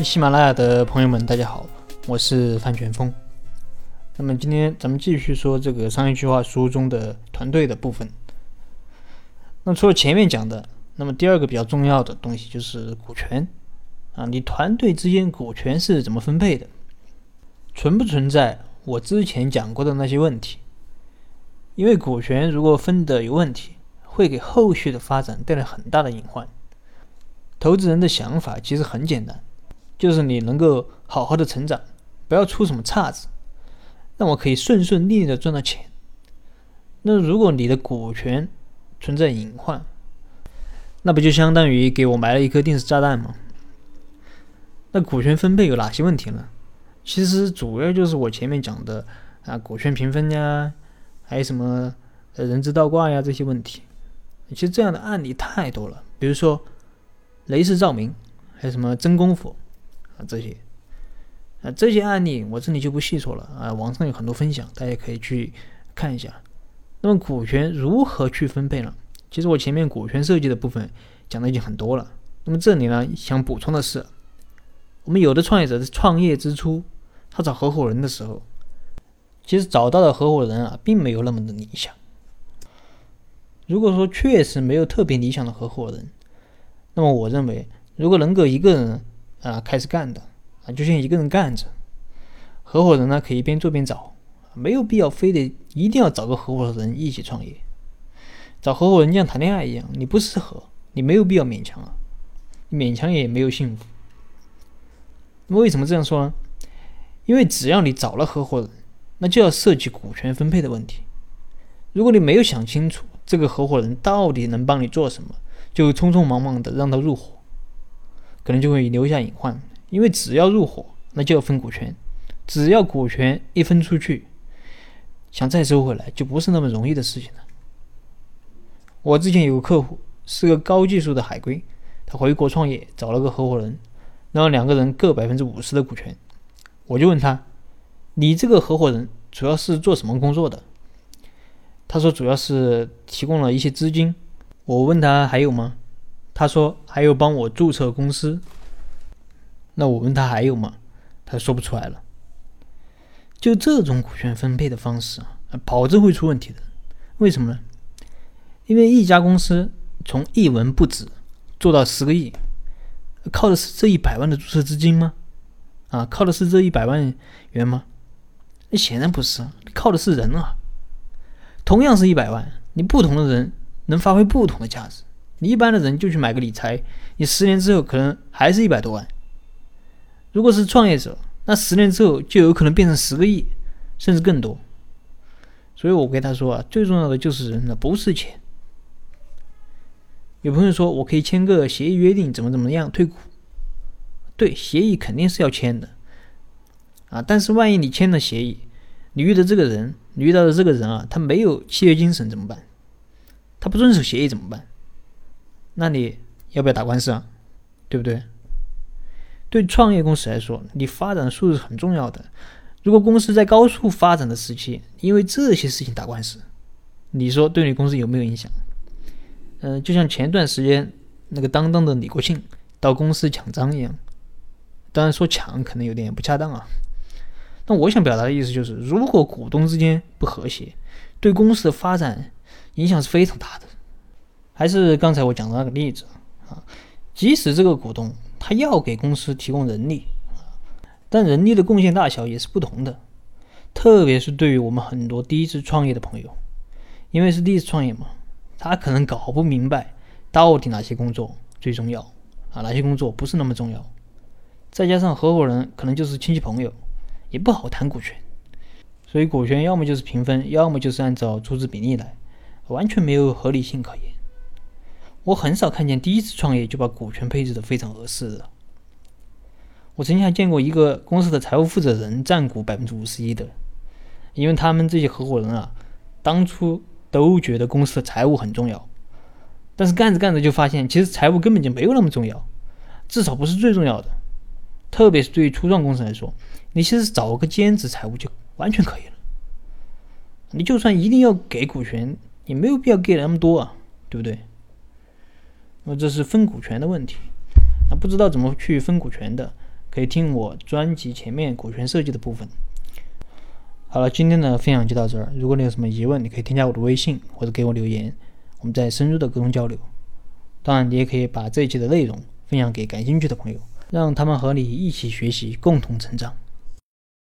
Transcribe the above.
喜马拉雅的朋友们，大家好，我是范全峰。那么今天咱们继续说这个商业计划书中的团队的部分。那除了前面讲的，那么第二个比较重要的东西就是股权啊，你团队之间股权是怎么分配的？存不存在我之前讲过的那些问题？因为股权如果分的有问题，会给后续的发展带来很大的隐患。投资人的想法其实很简单，就是你能够好好的成长，不要出什么岔子，让我可以顺顺利利的赚到钱。那如果你的股权存在隐患，那不就相当于给我埋了一颗定时炸弹吗？那股权分配有哪些问题呢？其实主要就是我前面讲的啊，股权平分呀，还有什么呃人资倒挂呀这些问题。其实这样的案例太多了，比如说雷士照明，还有什么真功夫啊这些，啊这些案例我这里就不细说了啊，网上有很多分享，大家可以去看一下。那么股权如何去分配呢？其实我前面股权设计的部分讲的已经很多了。那么这里呢，想补充的是，我们有的创业者在创业之初，他找合伙人的时候，其实找到的合伙人啊，并没有那么的理想。如果说确实没有特别理想的合伙人，那么我认为，如果能够一个人啊开始干的啊，就先一个人干着，合伙人呢可以边做边找，没有必要非得一定要找个合伙人一起创业。找合伙人像谈恋爱一样，你不适合，你没有必要勉强啊，勉强也没有幸福。那么为什么这样说呢？因为只要你找了合伙人，那就要涉及股权分配的问题。如果你没有想清楚这个合伙人到底能帮你做什么，就匆匆忙忙的让他入伙，可能就会留下隐患。因为只要入伙，那就要分股权，只要股权一分出去，想再收回来就不是那么容易的事情了。我之前有个客户是个高技术的海归，他回国创业找了个合伙人，然后两个人各百分之五十的股权。我就问他：“你这个合伙人主要是做什么工作的？”他说：“主要是提供了一些资金。”我问他还有吗？他说：“还有帮我注册公司。”那我问他还有吗？他说不出来了。就这种股权分配的方式啊，保证会出问题的。为什么呢？因为一家公司从一文不值做到十个亿，靠的是这一百万的注册资金吗？啊，靠的是这一百万元吗？那显然不是，靠的是人啊。同样是一百万，你不同的人能发挥不同的价值。你一般的人就去买个理财，你十年之后可能还是一百多万。如果是创业者，那十年之后就有可能变成十个亿，甚至更多。所以我跟他说啊，最重要的就是人了，不是钱。有朋友说我可以签个协议约定，怎么怎么样退股？对，协议肯定是要签的啊。但是万一你签了协议，你遇到这个人，你遇到的这个人啊，他没有契约精神怎么办？他不遵守协议怎么办？那你要不要打官司啊？对不对？对创业公司来说，你发展的速度是很重要的。如果公司在高速发展的时期，因为这些事情打官司，你说对你公司有没有影响？嗯，就像前段时间那个当当的李国庆到公司抢章一样，当然说抢可能有点不恰当啊。那我想表达的意思就是，如果股东之间不和谐，对公司的发展影响是非常大的。还是刚才我讲的那个例子啊，即使这个股东他要给公司提供人力，但人力的贡献大小也是不同的。特别是对于我们很多第一次创业的朋友，因为是第一次创业嘛。他可能搞不明白到底哪些工作最重要啊，哪些工作不是那么重要。再加上合伙人可能就是亲戚朋友，也不好谈股权。所以股权要么就是平分，要么就是按照出资比例来，完全没有合理性可言。我很少看见第一次创业就把股权配置的非常合适的。我曾经还见过一个公司的财务负责人占股百分之五十一的，因为他们这些合伙人啊，当初。都觉得公司的财务很重要，但是干着干着就发现，其实财务根本就没有那么重要，至少不是最重要的。特别是对于初创公司来说，你其实找个兼职财务就完全可以了。你就算一定要给股权，也没有必要给那么多啊，对不对？那这是分股权的问题。那不知道怎么去分股权的，可以听我专辑前面股权设计的部分。好了，今天的分享就到这儿。如果你有什么疑问，你可以添加我的微信或者给我留言，我们再深入的沟通交流。当然，你也可以把这一期的内容分享给感兴趣的朋友，让他们和你一起学习，共同成长。